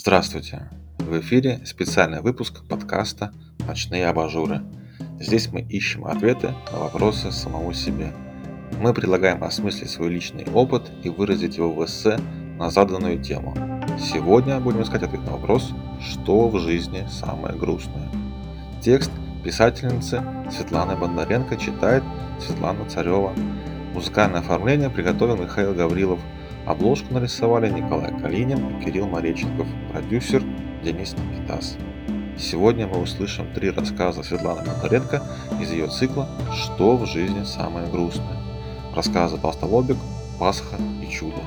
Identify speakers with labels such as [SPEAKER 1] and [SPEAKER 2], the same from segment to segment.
[SPEAKER 1] Здравствуйте! В эфире специальный выпуск подкаста «Ночные абажуры». Здесь мы ищем ответы на вопросы самому себе. Мы предлагаем осмыслить свой личный опыт и выразить его в эссе на заданную тему. Сегодня будем искать ответ на вопрос «Что в жизни самое грустное?». Текст писательницы Светланы Бондаренко читает Светлана Царева. Музыкальное оформление приготовил Михаил Гаврилов – Обложку нарисовали Николай Калинин и Кирилл Мореченков, продюсер Денис Никитас. Сегодня мы услышим три рассказа Светланы Бондаренко из ее цикла «Что в жизни самое грустное». Рассказы «Толстолобик», «Пасха» и «Чудо».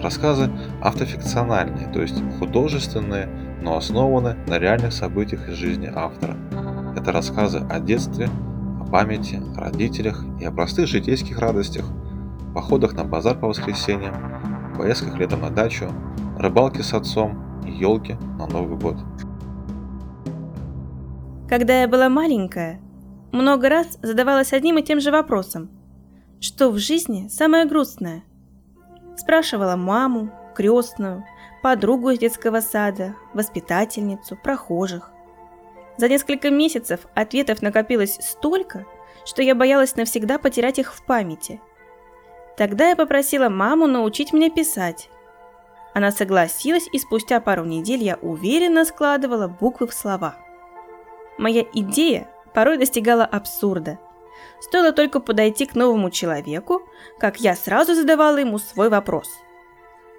[SPEAKER 1] Рассказы автофикциональные, то есть художественные, но основаны на реальных событиях из жизни автора. Это рассказы о детстве, о памяти, о родителях и о простых житейских радостях, походах на базар по воскресеньям, поездках летом на дачу, рыбалке с отцом и елки на Новый год.
[SPEAKER 2] Когда я была маленькая, много раз задавалась одним и тем же вопросом. Что в жизни самое грустное? Спрашивала маму, крестную, подругу из детского сада, воспитательницу, прохожих. За несколько месяцев ответов накопилось столько, что я боялась навсегда потерять их в памяти – Тогда я попросила маму научить меня писать. Она согласилась, и спустя пару недель я уверенно складывала буквы в слова. Моя идея порой достигала абсурда. Стоило только подойти к новому человеку, как я сразу задавала ему свой вопрос.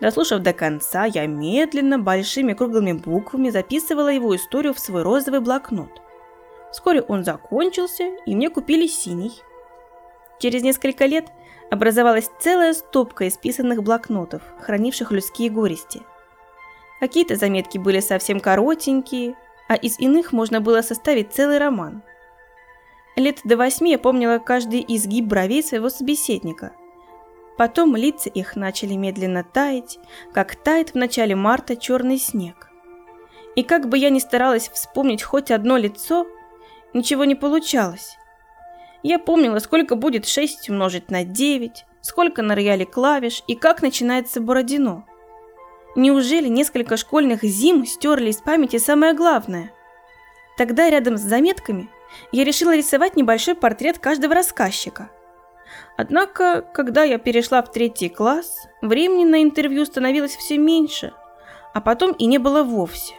[SPEAKER 2] Дослушав до конца, я медленно, большими круглыми буквами записывала его историю в свой розовый блокнот. Вскоре он закончился, и мне купили синий. Через несколько лет – образовалась целая стопка исписанных блокнотов, хранивших людские горести. Какие-то заметки были совсем коротенькие, а из иных можно было составить целый роман. Лет до восьми я помнила каждый изгиб бровей своего собеседника. Потом лица их начали медленно таять, как тает в начале марта черный снег. И как бы я ни старалась вспомнить хоть одно лицо, ничего не получалось. Я помнила, сколько будет 6 умножить на 9, сколько на рояле клавиш и как начинается Бородино. Неужели несколько школьных зим стерли из памяти самое главное? Тогда рядом с заметками я решила рисовать небольшой портрет каждого рассказчика. Однако, когда я перешла в третий класс, времени на интервью становилось все меньше, а потом и не было вовсе.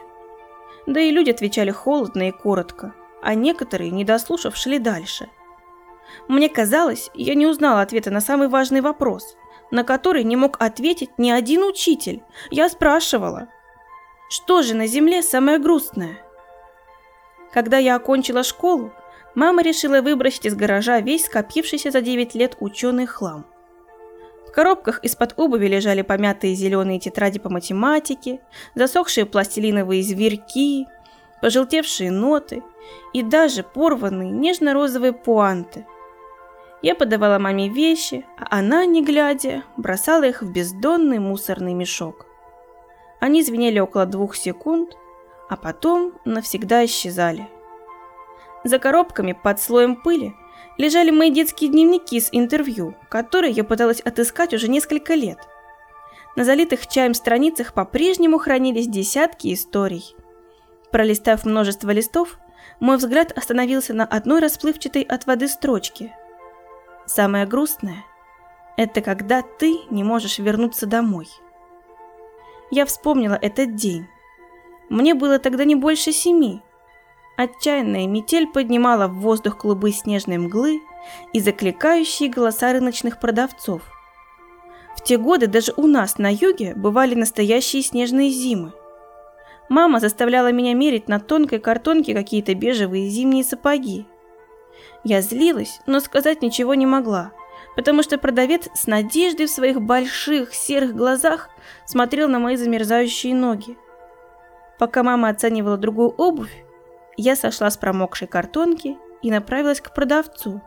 [SPEAKER 2] Да и люди отвечали холодно и коротко, а некоторые, не дослушав, шли дальше – мне казалось, я не узнала ответа на самый важный вопрос, на который не мог ответить ни один учитель. Я спрашивала, что же на земле самое грустное? Когда я окончила школу, мама решила выбросить из гаража весь скопившийся за 9 лет ученый хлам. В коробках из-под обуви лежали помятые зеленые тетради по математике, засохшие пластилиновые зверьки, пожелтевшие ноты и даже порванные нежно-розовые пуанты – я подавала маме вещи, а она, не глядя, бросала их в бездонный мусорный мешок. Они звенели около двух секунд, а потом навсегда исчезали. За коробками под слоем пыли лежали мои детские дневники с интервью, которые я пыталась отыскать уже несколько лет. На залитых чаем страницах по-прежнему хранились десятки историй. Пролистав множество листов, мой взгляд остановился на одной расплывчатой от воды строчке – Самое грустное – это когда ты не можешь вернуться домой. Я вспомнила этот день. Мне было тогда не больше семи. Отчаянная метель поднимала в воздух клубы снежной мглы и закликающие голоса рыночных продавцов. В те годы даже у нас на юге бывали настоящие снежные зимы. Мама заставляла меня мерить на тонкой картонке какие-то бежевые зимние сапоги. Я злилась, но сказать ничего не могла, потому что продавец с надеждой в своих больших серых глазах смотрел на мои замерзающие ноги. Пока мама оценивала другую обувь, я сошла с промокшей картонки и направилась к продавцу.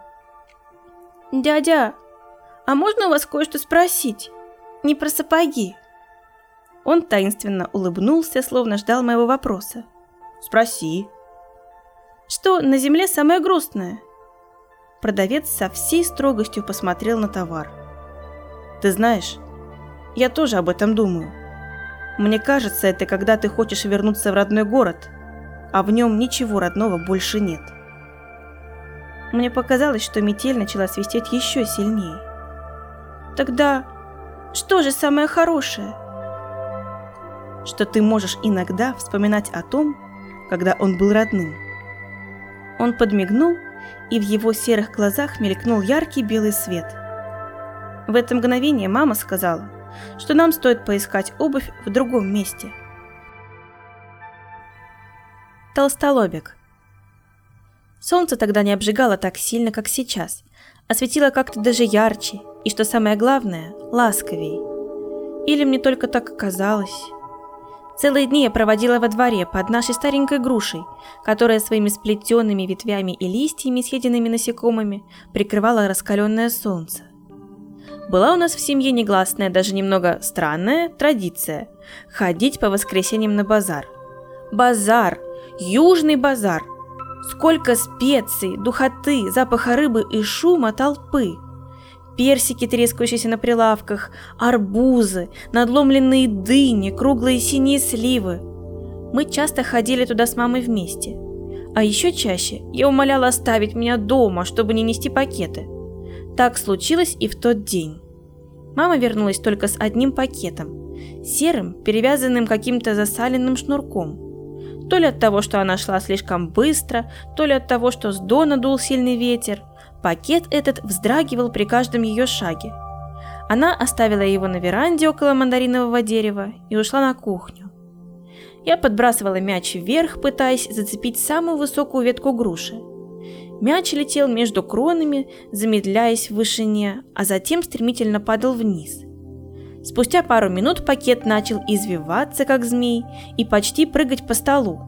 [SPEAKER 2] «Дядя, а можно у вас кое-что спросить? Не про сапоги?» Он таинственно улыбнулся, словно ждал моего вопроса.
[SPEAKER 1] «Спроси».
[SPEAKER 2] «Что на земле самое грустное?» Продавец со всей строгостью посмотрел на товар.
[SPEAKER 1] «Ты знаешь, я тоже об этом думаю.
[SPEAKER 2] Мне кажется, это когда ты хочешь вернуться в родной город, а в нем ничего родного больше нет. Мне показалось, что метель начала свистеть еще сильнее. Тогда что же самое хорошее? Что ты можешь иногда вспоминать о том, когда он был родным. Он подмигнул, и в его серых глазах мелькнул яркий белый свет. В это мгновение мама сказала, что нам стоит поискать обувь в другом месте. Толстолобик Солнце тогда не обжигало так сильно, как сейчас, а светило как-то даже ярче и, что самое главное, ласковей. Или мне только так казалось. Целые дни я проводила во дворе под нашей старенькой грушей, которая своими сплетенными ветвями и листьями, съеденными насекомыми, прикрывала раскаленное солнце. Была у нас в семье негласная, даже немного странная традиция – ходить по воскресеньям на базар. Базар! Южный базар! Сколько специй, духоты, запаха рыбы и шума толпы – персики, трескающиеся на прилавках, арбузы, надломленные дыни, круглые синие сливы. Мы часто ходили туда с мамой вместе. А еще чаще я умоляла оставить меня дома, чтобы не нести пакеты. Так случилось и в тот день. Мама вернулась только с одним пакетом, серым, перевязанным каким-то засаленным шнурком. То ли от того, что она шла слишком быстро, то ли от того, что с дона дул сильный ветер, Пакет этот вздрагивал при каждом ее шаге. Она оставила его на веранде около мандаринового дерева и ушла на кухню. Я подбрасывала мяч вверх, пытаясь зацепить самую высокую ветку груши. Мяч летел между кронами, замедляясь в вышине, а затем стремительно падал вниз. Спустя пару минут пакет начал извиваться, как змей, и почти прыгать по столу.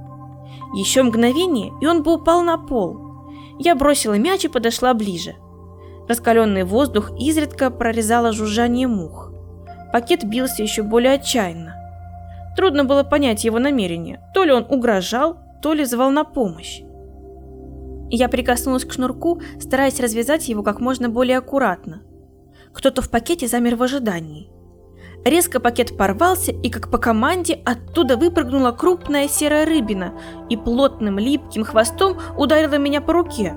[SPEAKER 2] Еще мгновение, и он бы упал на пол – я бросила мяч и подошла ближе. Раскаленный воздух изредка прорезало жужжание мух. Пакет бился еще более отчаянно. Трудно было понять его намерение. То ли он угрожал, то ли звал на помощь. Я прикоснулась к шнурку, стараясь развязать его как можно более аккуратно. Кто-то в пакете замер в ожидании. Резко пакет порвался, и как по команде оттуда выпрыгнула крупная серая рыбина и плотным липким хвостом ударила меня по руке.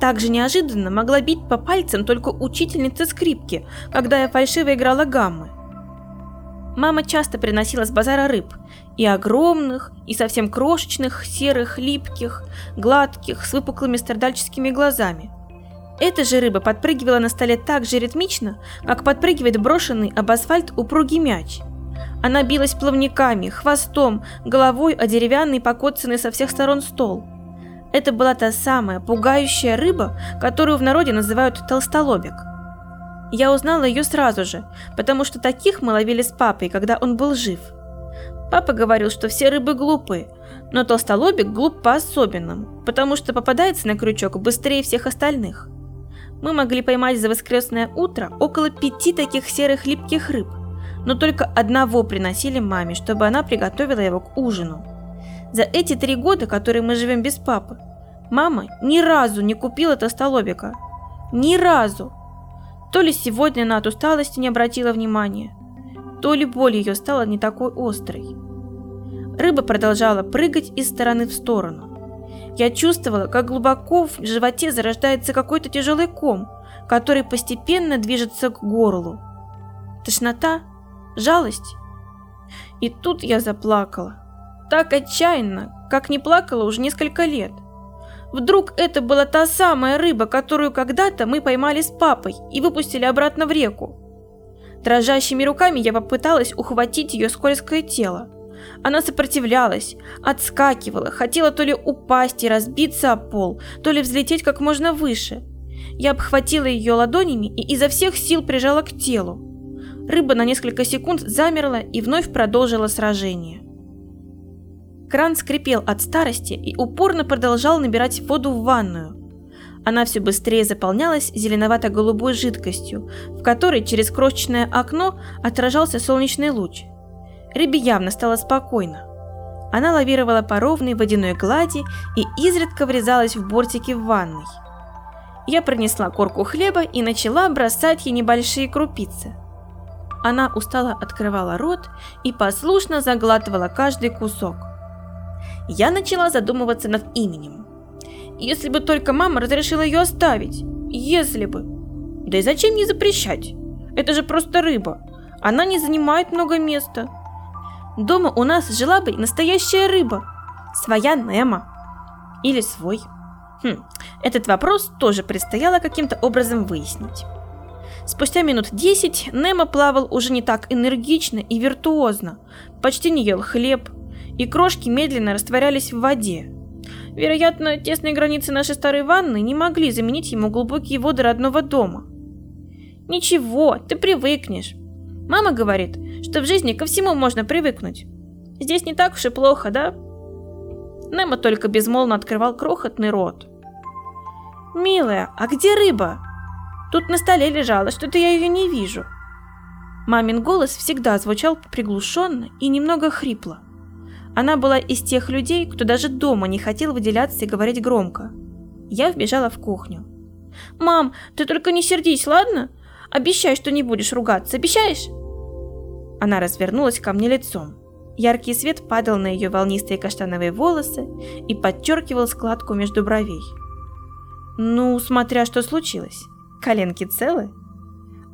[SPEAKER 2] Так же неожиданно могла бить по пальцам только учительница скрипки, когда я фальшиво играла гаммы. Мама часто приносила с базара рыб, и огромных, и совсем крошечных, серых, липких, гладких, с выпуклыми страдальческими глазами – эта же рыба подпрыгивала на столе так же ритмично, как подпрыгивает брошенный об асфальт упругий мяч. Она билась плавниками, хвостом, головой о деревянный покоцанный со всех сторон стол. Это была та самая пугающая рыба, которую в народе называют толстолобик. Я узнала ее сразу же, потому что таких мы ловили с папой, когда он был жив. Папа говорил, что все рыбы глупые, но толстолобик глуп по-особенному, потому что попадается на крючок быстрее всех остальных мы могли поймать за воскресное утро около пяти таких серых липких рыб, но только одного приносили маме, чтобы она приготовила его к ужину. За эти три года, которые мы живем без папы, мама ни разу не купила толстолобика. Ни разу. То ли сегодня она от усталости не обратила внимания, то ли боль ее стала не такой острой. Рыба продолжала прыгать из стороны в сторону. Я чувствовала, как глубоко в животе зарождается какой-то тяжелый ком, который постепенно движется к горлу. Тошнота, жалость. И тут я заплакала. Так отчаянно, как не плакала уже несколько лет. Вдруг это была та самая рыба, которую когда-то мы поймали с папой и выпустили обратно в реку. Дрожащими руками я попыталась ухватить ее скользкое тело. Она сопротивлялась, отскакивала, хотела то ли упасть и разбиться о пол, то ли взлететь как можно выше. Я обхватила ее ладонями и изо всех сил прижала к телу. Рыба на несколько секунд замерла и вновь продолжила сражение. Кран скрипел от старости и упорно продолжал набирать воду в ванную. Она все быстрее заполнялась зеленовато-голубой жидкостью, в которой через крошечное окно отражался солнечный луч. Рыбе явно стало спокойно. Она лавировала по ровной водяной глади и изредка врезалась в бортики в ванной. Я принесла корку хлеба и начала бросать ей небольшие крупицы. Она устало открывала рот и послушно заглатывала каждый кусок. Я начала задумываться над именем. Если бы только мама разрешила ее оставить. Если бы. Да и зачем ей запрещать? Это же просто рыба. Она не занимает много места. Дома у нас жила бы настоящая рыба. Своя Немо. Или свой. Хм, этот вопрос тоже предстояло каким-то образом выяснить. Спустя минут десять Немо плавал уже не так энергично и виртуозно, почти не ел хлеб, и крошки медленно растворялись в воде. Вероятно, тесные границы нашей старой ванны не могли заменить ему глубокие воды родного дома. Ничего, ты привыкнешь. Мама говорит, что в жизни ко всему можно привыкнуть. Здесь не так уж и плохо, да? Немо только безмолвно открывал крохотный рот. «Милая, а где рыба?» Тут на столе лежала, что-то я ее не вижу. Мамин голос всегда звучал приглушенно и немного хрипло. Она была из тех людей, кто даже дома не хотел выделяться и говорить громко. Я вбежала в кухню. «Мам, ты только не сердись, ладно? Обещай, что не будешь ругаться, обещаешь?» Она развернулась ко мне лицом. Яркий свет падал на ее волнистые каштановые волосы и подчеркивал складку между бровей. «Ну, смотря что случилось. Коленки целы?»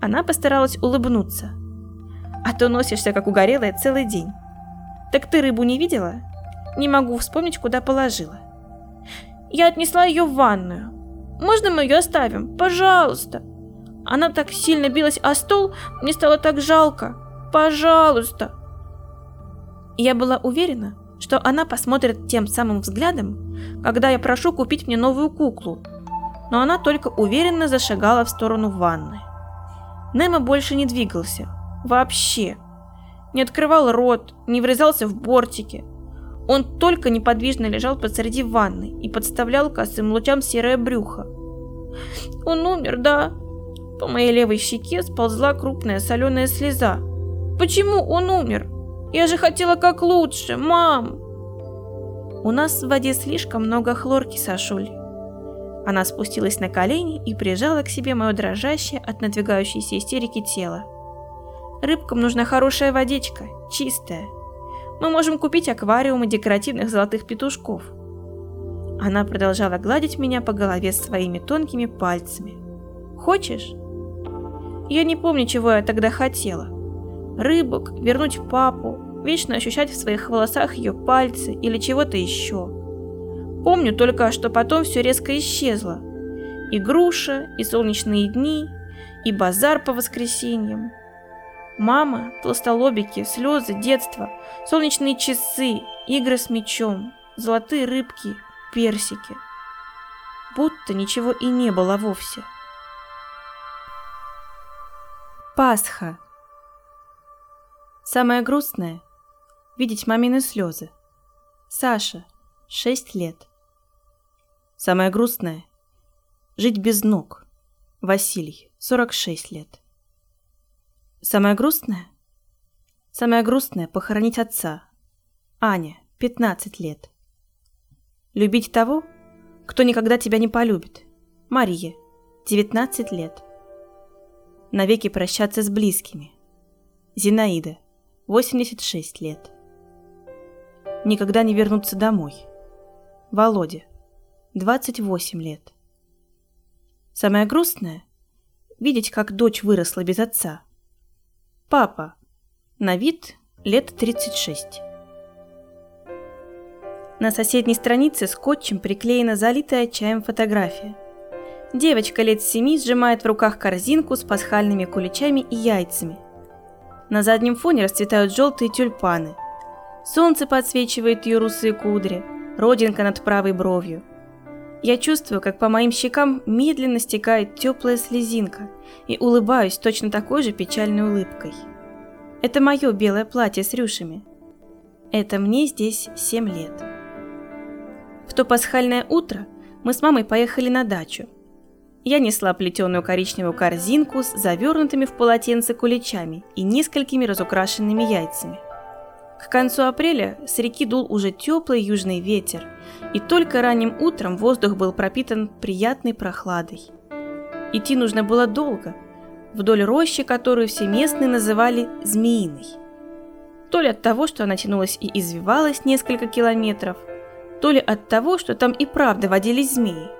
[SPEAKER 2] Она постаралась улыбнуться. «А то носишься, как угорелая, целый день. Так ты рыбу не видела?» «Не могу вспомнить, куда положила». «Я отнесла ее в ванную. Можно мы ее оставим? Пожалуйста!» Она так сильно билась о стол, мне стало так жалко. Пожалуйста!» Я была уверена, что она посмотрит тем самым взглядом, когда я прошу купить мне новую куклу, но она только уверенно зашагала в сторону ванны. Немо больше не двигался. Вообще. Не открывал рот, не врезался в бортики. Он только неподвижно лежал посреди ванны и подставлял косым лучам серое брюхо. «Он умер, да?» По моей левой щеке сползла крупная соленая слеза. «Почему он умер? Я же хотела как лучше, мам!» «У нас в воде слишком много хлорки, Сашуль. Она спустилась на колени и прижала к себе мое дрожащее от надвигающейся истерики тело. Рыбкам нужна хорошая водичка, чистая. Мы можем купить аквариумы декоративных золотых петушков. Она продолжала гладить меня по голове своими тонкими пальцами. Хочешь? Я не помню, чего я тогда хотела. Рыбок, вернуть папу, вечно ощущать в своих волосах ее пальцы или чего-то еще. Помню только, что потом все резко исчезло. И груша, и солнечные дни, и базар по воскресеньям. Мама, толстолобики, слезы, детство, солнечные часы, игры с мечом, золотые рыбки, персики. Будто ничего и не было вовсе. Пасха. Самое грустное – видеть мамины слезы. Саша, 6 лет. Самое грустное – жить без ног. Василий, 46 лет. Самое грустное? Самое грустное – похоронить отца. Аня, 15 лет. Любить того, кто никогда тебя не полюбит. Мария, 19 лет. Навеки прощаться с близкими. Зинаида, 86 лет. Никогда не вернуться домой. Володя, 28 лет. Самое грустное – видеть, как дочь выросла без отца. Папа. На вид лет 36. На соседней странице скотчем приклеена залитая чаем фотография. Девочка лет семи сжимает в руках корзинку с пасхальными куличами и яйцами. На заднем фоне расцветают желтые тюльпаны. Солнце подсвечивает ее русые кудри, родинка над правой бровью – я чувствую, как по моим щекам медленно стекает теплая слезинка и улыбаюсь точно такой же печальной улыбкой. Это мое белое платье с рюшами. Это мне здесь 7 лет. В то пасхальное утро мы с мамой поехали на дачу. Я несла плетеную коричневую корзинку с завернутыми в полотенце куличами и несколькими разукрашенными яйцами. К концу апреля с реки дул уже теплый южный ветер, и только ранним утром воздух был пропитан приятной прохладой. Идти нужно было долго, вдоль рощи, которую все местные называли «змеиной». То ли от того, что она тянулась и извивалась несколько километров, то ли от того, что там и правда водились змеи.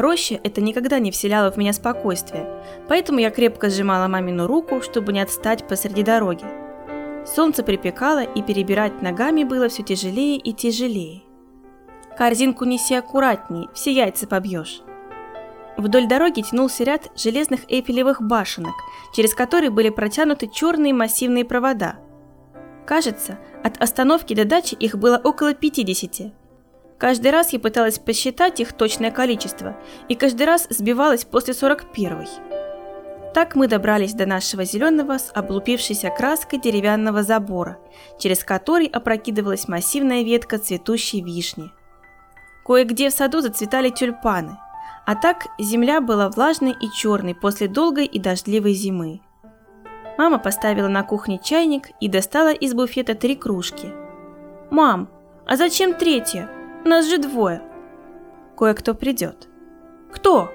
[SPEAKER 2] Роща это никогда не вселяла в меня спокойствие, поэтому я крепко сжимала мамину руку, чтобы не отстать посреди дороги. Солнце припекало, и перебирать ногами было все тяжелее и тяжелее. Корзинку неси аккуратней, все яйца побьешь. Вдоль дороги тянулся ряд железных эйфелевых башенок, через которые были протянуты черные массивные провода. Кажется, от остановки до дачи их было около 50. Каждый раз я пыталась посчитать их точное количество, и каждый раз сбивалась после 41-й. Так мы добрались до нашего зеленого с облупившейся краской деревянного забора, через который опрокидывалась массивная ветка цветущей вишни. Кое-где в саду зацветали тюльпаны, а так земля была влажной и черной после долгой и дождливой зимы. Мама поставила на кухне чайник и достала из буфета три кружки. «Мам, а зачем третья? Нас же двое!» «Кое-кто придет». «Кто?»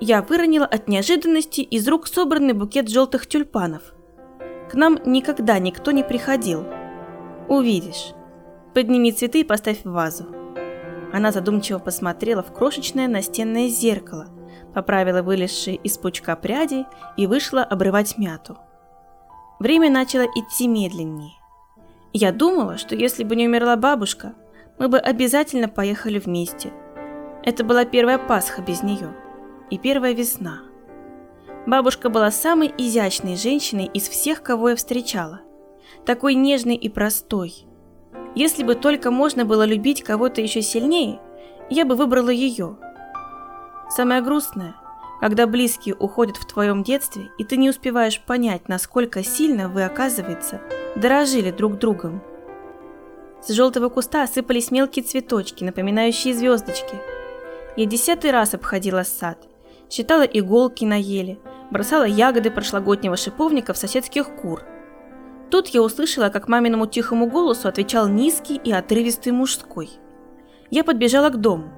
[SPEAKER 2] Я выронила от неожиданности из рук собранный букет желтых тюльпанов. К нам никогда никто не приходил. Увидишь. Подними цветы и поставь в вазу. Она задумчиво посмотрела в крошечное настенное зеркало, поправила вылезшие из пучка пряди и вышла обрывать мяту. Время начало идти медленнее. Я думала, что если бы не умерла бабушка, мы бы обязательно поехали вместе. Это была первая Пасха без нее и первая весна. Бабушка была самой изящной женщиной из всех, кого я встречала. Такой нежной и простой. Если бы только можно было любить кого-то еще сильнее, я бы выбрала ее. Самое грустное, когда близкие уходят в твоем детстве, и ты не успеваешь понять, насколько сильно вы, оказывается, дорожили друг другом. С желтого куста осыпались мелкие цветочки, напоминающие звездочки. Я десятый раз обходила сад – считала иголки на еле, бросала ягоды прошлогоднего шиповника в соседских кур. Тут я услышала, как маминому тихому голосу отвечал низкий и отрывистый мужской. Я подбежала к дому.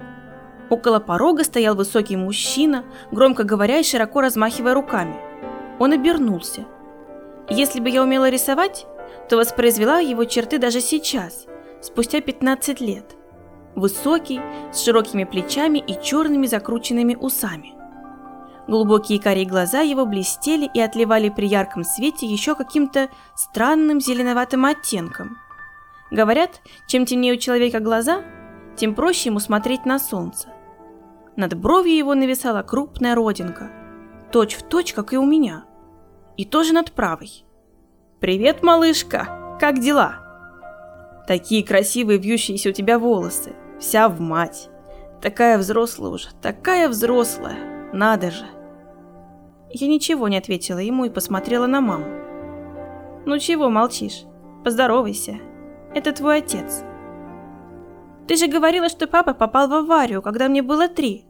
[SPEAKER 2] Около порога стоял высокий мужчина, громко говоря и широко размахивая руками. Он обернулся. Если бы я умела рисовать, то воспроизвела его черты даже сейчас, спустя 15 лет. Высокий, с широкими плечами и черными закрученными усами. Глубокие карие глаза его блестели и отливали при ярком свете еще каким-то странным зеленоватым оттенком. Говорят, чем темнее у человека глаза, тем проще ему смотреть на солнце. Над бровью его нависала крупная родинка, точь в точь, как и у меня, и тоже над правой. «Привет, малышка! Как дела?» «Такие красивые вьющиеся у тебя волосы, вся в мать. Такая взрослая уже, такая взрослая, надо же!» Я ничего не ответила ему и посмотрела на маму. «Ну чего молчишь? Поздоровайся. Это твой отец». «Ты же говорила, что папа попал в аварию, когда мне было три».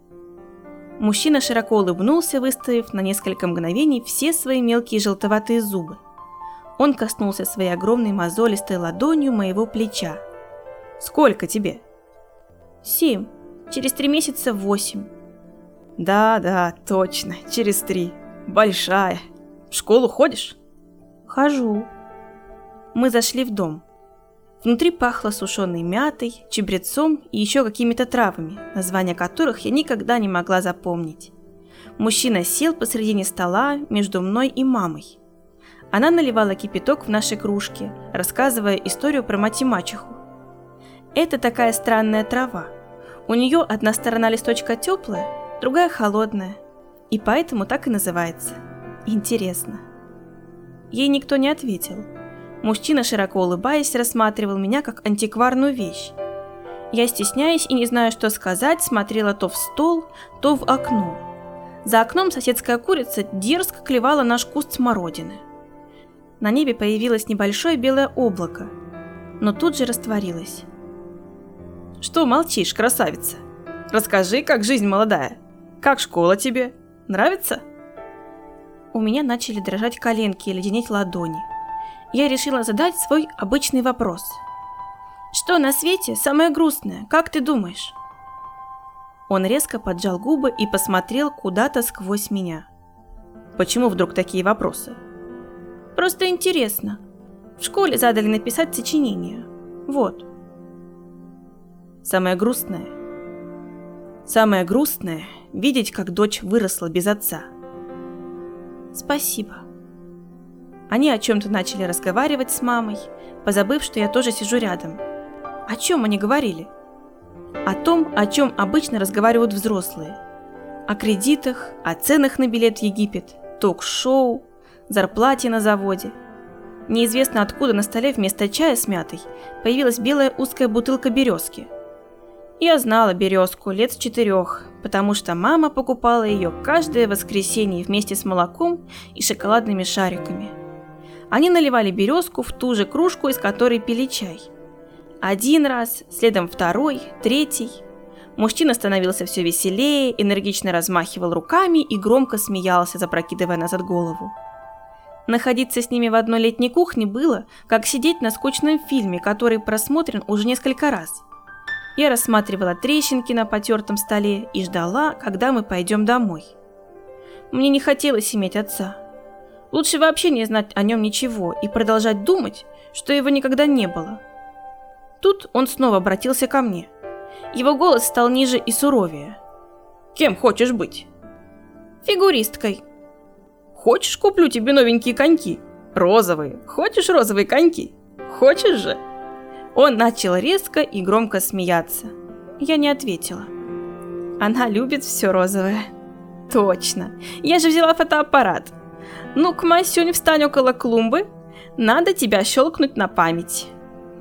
[SPEAKER 2] Мужчина широко улыбнулся, выставив на несколько мгновений все свои мелкие желтоватые зубы. Он коснулся своей огромной мозолистой ладонью моего плеча. «Сколько тебе?» «Семь. Через три месяца восемь». «Да, да, точно, через три. Большая. В школу ходишь? Хожу. Мы зашли в дом. Внутри пахло сушеной мятой, чебрецом и еще какими-то травами, названия которых я никогда не могла запомнить. Мужчина сел посредине стола между мной и мамой. Она наливала кипяток в наши кружки, рассказывая историю про мать и мачеху. Это такая странная трава. У нее одна сторона листочка теплая, другая холодная – и поэтому так и называется. Интересно. Ей никто не ответил. Мужчина, широко улыбаясь, рассматривал меня как антикварную вещь. Я, стесняясь и не зная, что сказать, смотрела то в стол, то в окно. За окном соседская курица дерзко клевала наш куст смородины. На небе появилось небольшое белое облако, но тут же растворилось. «Что молчишь, красавица? Расскажи, как жизнь молодая. Как школа тебе?» Нравится?» У меня начали дрожать коленки и леденеть ладони. Я решила задать свой обычный вопрос. «Что на свете самое грустное, как ты думаешь?» Он резко поджал губы и посмотрел куда-то сквозь меня. почему вдруг такие вопросы. Просто интересно. В школе задали написать сочинение. Вот. Самое грустное. Самое грустное – видеть, как дочь выросла без отца. Спасибо. Они о чем-то начали разговаривать с мамой, позабыв, что я тоже сижу рядом. О чем они говорили? О том, о чем обычно разговаривают взрослые. О кредитах, о ценах на билет в Египет, ток-шоу, зарплате на заводе. Неизвестно откуда на столе вместо чая с мятой появилась белая узкая бутылка березки. Я знала березку лет с четырех, потому что мама покупала ее каждое воскресенье вместе с молоком и шоколадными шариками. Они наливали березку в ту же кружку, из которой пили чай – один раз, следом второй, третий. Мужчина становился все веселее, энергично размахивал руками и громко смеялся, запрокидывая назад голову. Находиться с ними в одной летней кухне было, как сидеть на скучном фильме, который просмотрен уже несколько раз. Я рассматривала трещинки на потертом столе и ждала, когда мы пойдем домой. Мне не хотелось иметь отца. Лучше вообще не знать о нем ничего и продолжать думать, что его никогда не было. Тут он снова обратился ко мне. Его голос стал ниже и суровее. «Кем хочешь быть?» «Фигуристкой». «Хочешь, куплю тебе новенькие коньки? Розовые. Хочешь розовые коньки? Хочешь же?» Он начал резко и громко смеяться. Я не ответила. Она любит все розовое. Точно. Я же взяла фотоаппарат. Ну-ка, Масюнь, встань около клумбы. Надо тебя щелкнуть на память.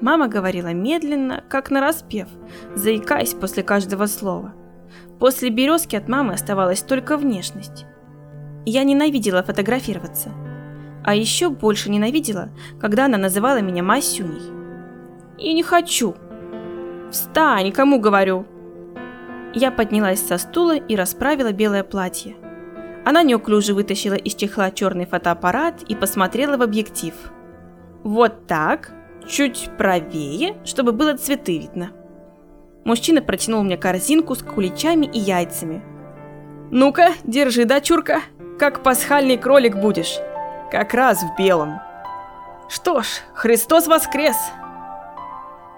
[SPEAKER 2] Мама говорила медленно, как на распев, заикаясь после каждого слова. После березки от мамы оставалась только внешность. Я ненавидела фотографироваться. А еще больше ненавидела, когда она называла меня Масюней. И не хочу. Встань, кому говорю. Я поднялась со стула и расправила белое платье. Она неуклюже вытащила из чехла черный фотоаппарат и посмотрела в объектив. Вот так, чуть правее, чтобы было цветы видно. Мужчина протянул мне корзинку с куличами и яйцами. «Ну-ка, держи, дочурка, как пасхальный кролик будешь, как раз в белом». «Что ж, Христос воскрес!»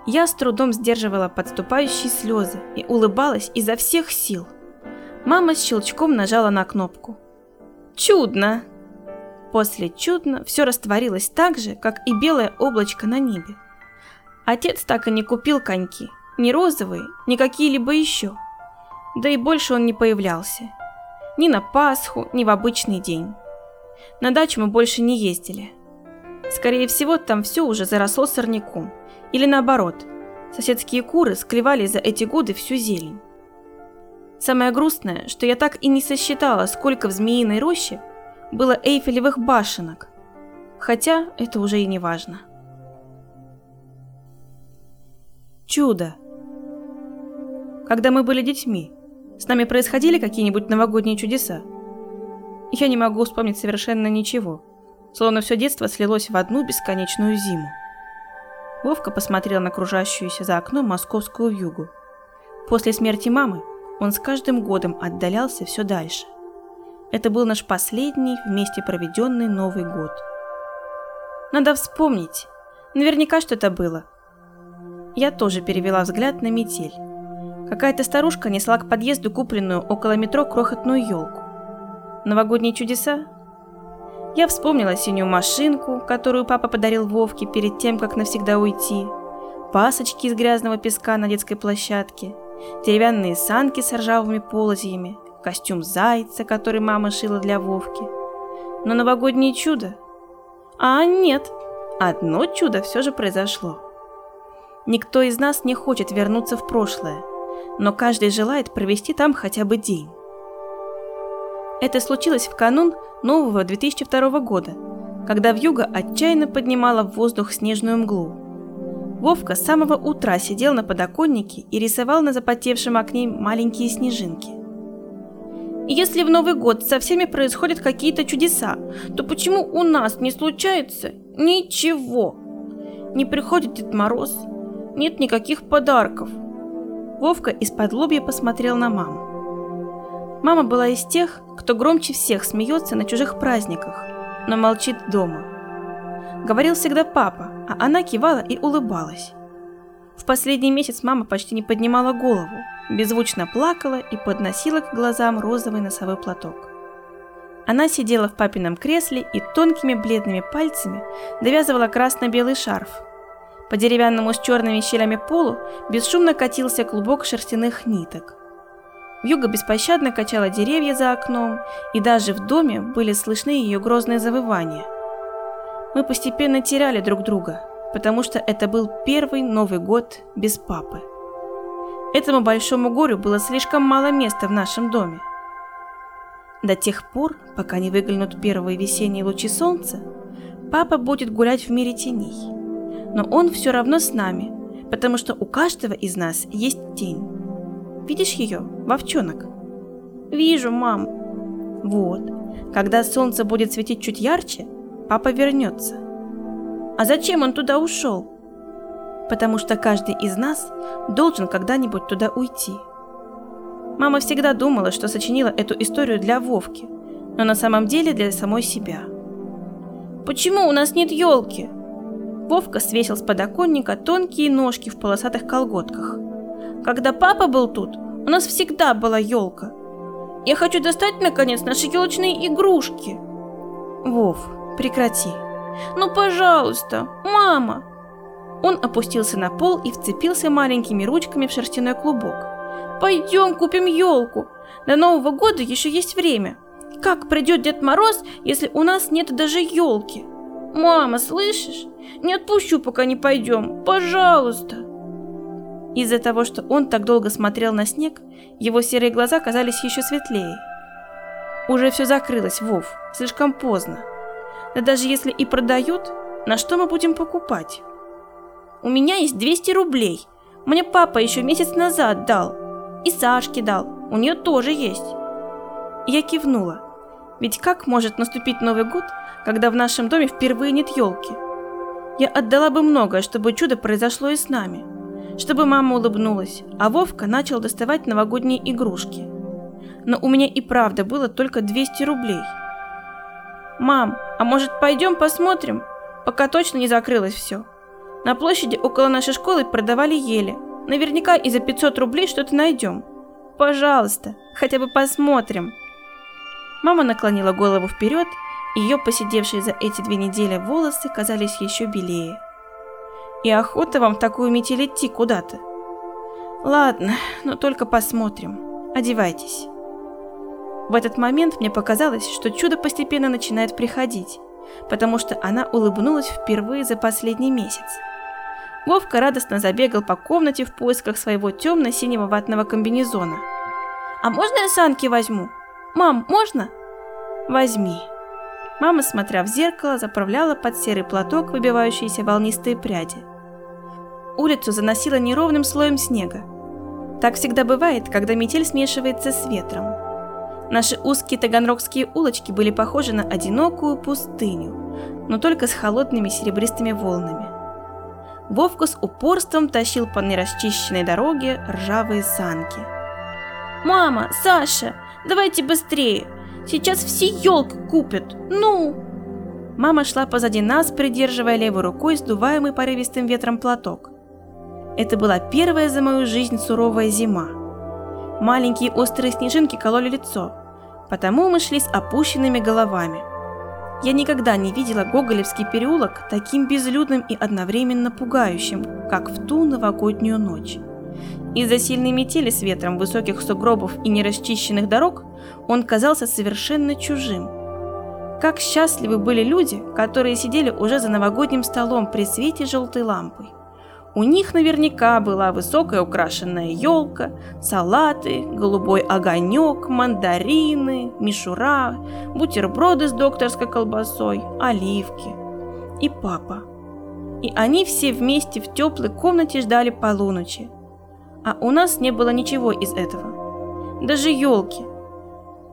[SPEAKER 2] Я с трудом сдерживала подступающие слезы и улыбалась изо всех сил. Мама с щелчком нажала на кнопку. «Чудно!» После чудно все растворилось так же, как и белое облачко на небе. Отец так и не купил коньки, ни розовые, ни какие-либо еще. Да и больше он не появлялся. Ни на Пасху, ни в обычный день. На дачу мы больше не ездили. Скорее всего, там все уже заросло сорняком. Или наоборот, соседские куры склевали за эти годы всю зелень. Самое грустное, что я так и не сосчитала, сколько в Змеиной роще было эйфелевых башенок, хотя это уже и не важно. Чудо. Когда мы были детьми, с нами происходили какие-нибудь новогодние чудеса? Я не могу вспомнить совершенно ничего, словно все детство слилось в одну бесконечную зиму. Вовка посмотрел на кружащуюся за окном московскую вьюгу. После смерти мамы он с каждым годом отдалялся все дальше. Это был наш последний вместе проведенный Новый год. Надо вспомнить. Наверняка что это было. Я тоже перевела взгляд на метель. Какая-то старушка несла к подъезду купленную около метро крохотную елку. Новогодние чудеса? Я вспомнила синюю машинку, которую папа подарил Вовке перед тем, как навсегда уйти, пасочки из грязного песка на детской площадке, деревянные санки с ржавыми полозьями, костюм зайца, который мама шила для Вовки. Но новогоднее чудо? А нет, одно чудо все же произошло. Никто из нас не хочет вернуться в прошлое, но каждый желает провести там хотя бы день. Это случилось в канун нового 2002 года, когда вьюга отчаянно поднимала в воздух снежную мглу. Вовка с самого утра сидел на подоконнике и рисовал на запотевшем окне маленькие снежинки. Если в Новый год со всеми происходят какие-то чудеса, то почему у нас не случается ничего? Не приходит Дед Мороз, нет никаких подарков. Вовка из-под лобья посмотрел на маму. Мама была из тех, кто громче всех смеется на чужих праздниках, но молчит дома. Говорил всегда папа, а она кивала и улыбалась. В последний месяц мама почти не поднимала голову, беззвучно плакала и подносила к глазам розовый носовой платок. Она сидела в папином кресле и тонкими бледными пальцами довязывала красно-белый шарф. По деревянному с черными щелями полу бесшумно катился клубок шерстяных ниток. Вьюга беспощадно качала деревья за окном, и даже в доме были слышны ее грозные завывания. Мы постепенно теряли друг друга, потому что это был первый Новый год без папы. Этому большому горю было слишком мало места в нашем доме. До тех пор, пока не выглянут первые весенние лучи солнца, папа будет гулять в мире теней. Но он все равно с нами, потому что у каждого из нас есть тень. Видишь ее, вовчонок?
[SPEAKER 3] Вижу, мам.
[SPEAKER 2] Вот. Когда солнце будет светить чуть ярче, папа вернется.
[SPEAKER 3] А зачем он туда ушел?
[SPEAKER 2] Потому что каждый из нас должен когда-нибудь туда уйти. Мама всегда думала, что сочинила эту историю для Вовки, но на самом деле для самой себя.
[SPEAKER 3] Почему у нас нет елки?
[SPEAKER 2] Вовка свесил с подоконника тонкие ножки в полосатых колготках.
[SPEAKER 3] Когда папа был тут, у нас всегда была елка. Я хочу достать, наконец, наши елочные игрушки.
[SPEAKER 2] Вов, прекрати.
[SPEAKER 3] Ну, пожалуйста, мама.
[SPEAKER 2] Он опустился на пол и вцепился маленькими ручками в шерстяной клубок.
[SPEAKER 3] Пойдем купим елку. До Нового года еще есть время. Как придет Дед Мороз, если у нас нет даже елки? Мама, слышишь? Не отпущу, пока не пойдем. Пожалуйста.
[SPEAKER 2] Из-за того, что он так долго смотрел на снег, его серые глаза казались еще светлее. Уже все закрылось, Вов, слишком поздно. Да даже если и продают, на что мы будем покупать?
[SPEAKER 3] У меня есть 200 рублей. Мне папа еще месяц назад дал. И Сашке дал. У нее тоже есть.
[SPEAKER 2] Я кивнула. Ведь как может наступить Новый год, когда в нашем доме впервые нет елки? Я отдала бы многое, чтобы чудо произошло и с нами чтобы мама улыбнулась, а Вовка начал доставать новогодние игрушки. Но у меня и правда было только 200 рублей.
[SPEAKER 3] «Мам, а может пойдем посмотрим, пока точно не закрылось все?» На площади около нашей школы продавали ели. Наверняка и за 500 рублей что-то найдем. Пожалуйста, хотя бы посмотрим.
[SPEAKER 2] Мама наклонила голову вперед, и ее посидевшие за эти две недели волосы казались еще белее. И охота вам в такую метель идти куда-то. Ладно, но только посмотрим. Одевайтесь. В этот момент мне показалось, что чудо постепенно начинает приходить, потому что она улыбнулась впервые за последний месяц. Вовка радостно забегал по комнате в поисках своего темно-синего ватного комбинезона.
[SPEAKER 3] «А можно я санки возьму? Мам, можно?»
[SPEAKER 2] «Возьми». Мама, смотря в зеркало, заправляла под серый платок выбивающиеся волнистые пряди. Улицу заносило неровным слоем снега. Так всегда бывает, когда метель смешивается с ветром. Наши узкие таганрогские улочки были похожи на одинокую пустыню, но только с холодными серебристыми волнами. Вовка с упорством тащил по нерасчищенной дороге ржавые санки.
[SPEAKER 3] «Мама, Саша, давайте быстрее! Сейчас все елки купят! Ну!»
[SPEAKER 2] Мама шла позади нас, придерживая левой рукой сдуваемый порывистым ветром платок. Это была первая за мою жизнь суровая зима. Маленькие острые снежинки кололи лицо, потому мы шли с опущенными головами. Я никогда не видела Гоголевский переулок таким безлюдным и одновременно пугающим, как в ту новогоднюю ночь. Из-за сильной метели с ветром высоких сугробов и нерасчищенных дорог он казался совершенно чужим. Как счастливы были люди, которые сидели уже за новогодним столом при свете желтой лампы. У них наверняка была высокая украшенная елка, салаты, голубой огонек, мандарины, мишура, бутерброды с докторской колбасой, оливки. И папа. И они все вместе в теплой комнате ждали полуночи. А у нас не было ничего из этого. Даже елки.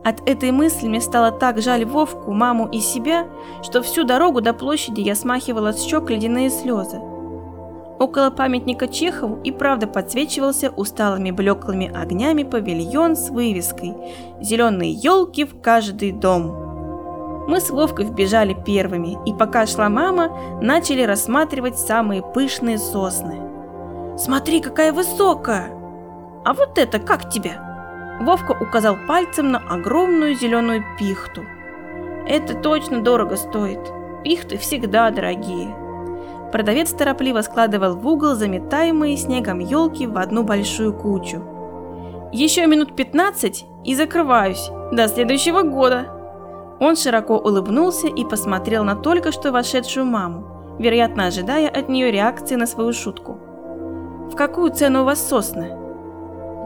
[SPEAKER 2] От этой мысли мне стало так жаль Вовку, маму и себя, что всю дорогу до площади я смахивала с щек ледяные слезы. Около памятника Чехову и правда подсвечивался усталыми блеклыми огнями павильон с вывеской «Зеленые елки в каждый дом». Мы с Вовкой вбежали первыми, и пока шла мама, начали рассматривать самые пышные сосны. «Смотри, какая высокая! А вот это как тебя?» Вовка указал пальцем на огромную зеленую пихту. «Это точно дорого стоит. Пихты всегда дорогие», Продавец торопливо складывал в угол заметаемые снегом елки в одну большую кучу. «Еще минут пятнадцать и закрываюсь. До следующего года!» Он широко улыбнулся и посмотрел на только что вошедшую маму, вероятно, ожидая от нее реакции на свою шутку. «В какую цену у вас сосны?»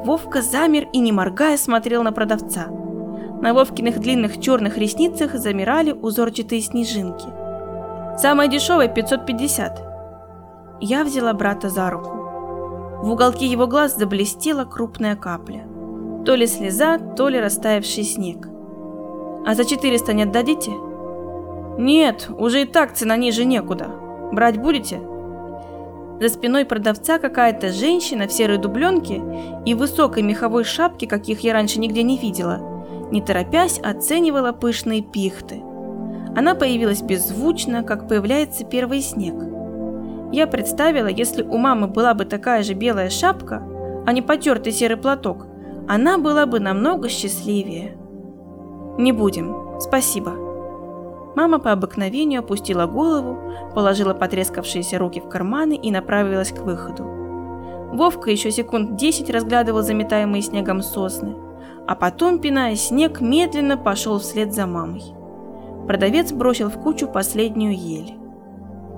[SPEAKER 2] Вовка замер и, не моргая, смотрел на продавца. На Вовкиных длинных черных ресницах замирали узорчатые снежинки – Самая дешевая 550. Я взяла брата за руку. В уголке его глаз заблестела крупная капля. То ли слеза, то ли растаявший снег. А за 400 не отдадите? Нет, уже и так цена ниже некуда. Брать будете? За спиной продавца какая-то женщина в серой дубленке и высокой меховой шапке, каких я раньше нигде не видела, не торопясь оценивала пышные пихты – она появилась беззвучно, как появляется первый снег. Я представила, если у мамы была бы такая же белая шапка, а не потертый серый платок, она была бы намного счастливее. Не будем, спасибо. Мама по обыкновению опустила голову, положила потрескавшиеся руки в карманы и направилась к выходу. Вовка еще секунд десять разглядывал заметаемые снегом сосны, а потом, пиная снег, медленно пошел вслед за мамой. Продавец бросил в кучу последнюю ель.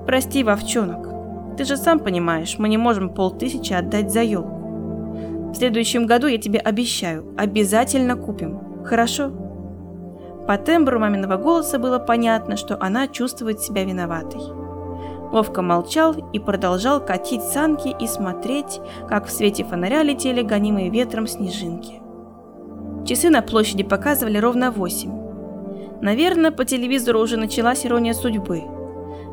[SPEAKER 2] «Прости, Вовчонок, ты же сам понимаешь, мы не можем полтысячи отдать за елку. В следующем году я тебе обещаю, обязательно купим, хорошо?» По тембру маминого голоса было понятно, что она чувствует себя виноватой. Вовка молчал и продолжал катить санки и смотреть, как в свете фонаря летели гонимые ветром снежинки. Часы на площади показывали ровно восемь. Наверное, по телевизору уже началась ирония судьбы.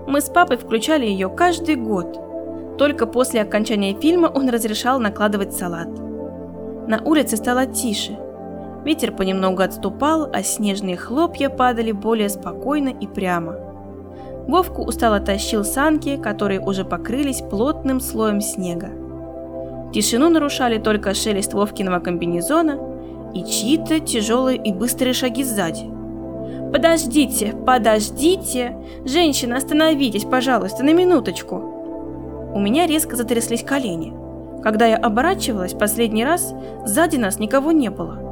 [SPEAKER 2] Мы с папой включали ее каждый год. Только после окончания фильма он разрешал накладывать салат. На улице стало тише. Ветер понемногу отступал, а снежные хлопья падали более спокойно и прямо. Вовку устало тащил санки, которые уже покрылись плотным слоем снега. Тишину нарушали только шелест Вовкиного комбинезона и чьи-то тяжелые и быстрые шаги сзади – «Подождите, подождите! Женщина, остановитесь, пожалуйста, на минуточку!» У меня резко затряслись колени. Когда я оборачивалась последний раз, сзади нас никого не было.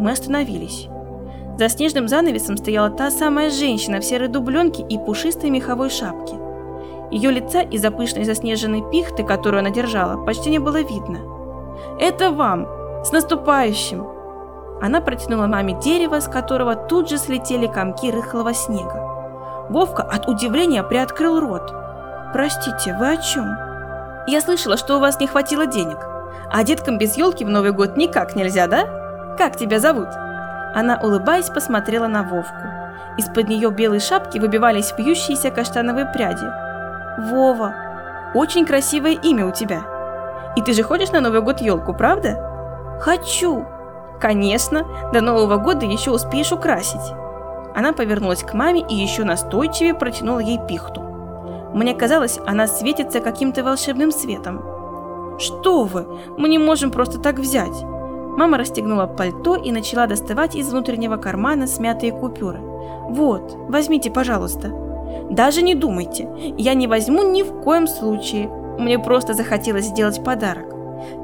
[SPEAKER 2] Мы остановились. За снежным занавесом стояла та самая женщина в серой дубленке и пушистой меховой шапке. Ее лица из-за пышной заснеженной пихты, которую она держала, почти не было видно. «Это вам! С наступающим!» Она протянула маме дерево, с которого тут же слетели комки рыхлого снега. Вовка от удивления приоткрыл рот. «Простите, вы о чем?» «Я слышала, что у вас не хватило денег. А деткам без елки в Новый год никак нельзя, да? Как тебя зовут?» Она, улыбаясь, посмотрела на Вовку. Из-под нее белой шапки выбивались вьющиеся каштановые пряди. «Вова, очень красивое имя у тебя. И ты же ходишь на Новый год елку, правда?» «Хочу!» Конечно, до Нового года еще успеешь украсить. Она повернулась к маме и еще настойчивее протянула ей пихту. Мне казалось, она светится каким-то волшебным светом. «Что вы? Мы не можем просто так взять!» Мама расстегнула пальто и начала доставать из внутреннего кармана смятые купюры. «Вот, возьмите, пожалуйста». «Даже не думайте, я не возьму ни в коем случае. Мне просто захотелось сделать подарок.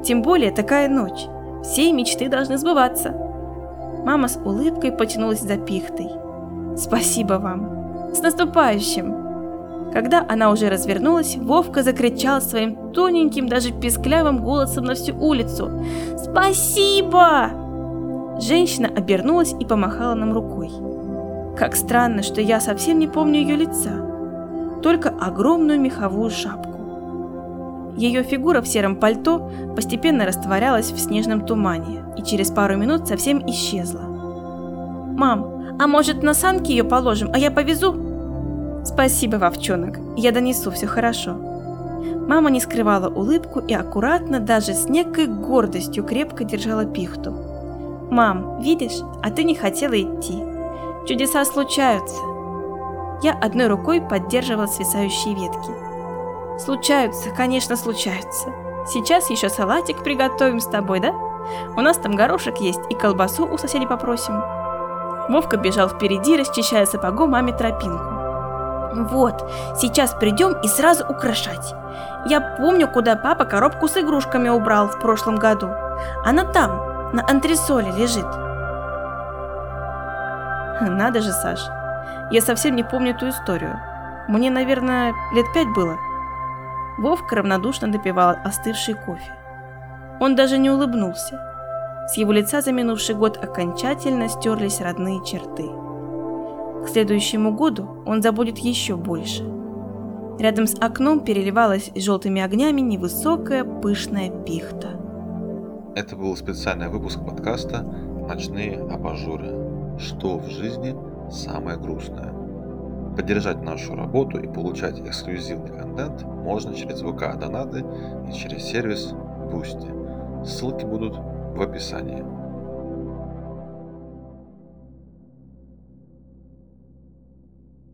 [SPEAKER 2] Тем более такая ночь. Все мечты должны сбываться. Мама с улыбкой потянулась за пихтой. Спасибо вам. С наступающим. Когда она уже развернулась, Вовка закричал своим тоненьким, даже песклявым голосом на всю улицу. «Спасибо!» Женщина обернулась и помахала нам рукой. Как странно, что я совсем не помню ее лица, только огромную меховую шапку. Ее фигура в сером пальто постепенно растворялась в снежном тумане и через пару минут совсем исчезла. «Мам, а может на санки ее положим, а я повезу?» «Спасибо, Вовчонок, я донесу, все хорошо». Мама не скрывала улыбку и аккуратно, даже с некой гордостью крепко держала пихту. «Мам, видишь, а ты не хотела идти. Чудеса случаются». Я одной рукой поддерживала свисающие ветки. «Случаются, конечно, случаются. Сейчас еще салатик приготовим с тобой, да? У нас там горошек есть и колбасу у соседей попросим». Вовка бежал впереди, расчищая сапогом маме тропинку. «Вот, сейчас придем и сразу украшать. Я помню, куда папа коробку с игрушками убрал в прошлом году. Она там, на антресоле лежит». Надо же, Саш, я совсем не помню эту историю. Мне, наверное, лет пять было. Вовка равнодушно допивал остывший кофе. Он даже не улыбнулся. С его лица за минувший год окончательно стерлись родные черты. К следующему году он забудет еще больше. Рядом с окном переливалась желтыми огнями невысокая пышная пихта.
[SPEAKER 1] Это был специальный выпуск подкаста «Ночные абажуры. Что в жизни самое грустное?». Поддержать нашу работу и получать эксклюзивный контент можно через ВК Донаты и через сервис Boosty. Ссылки будут в описании.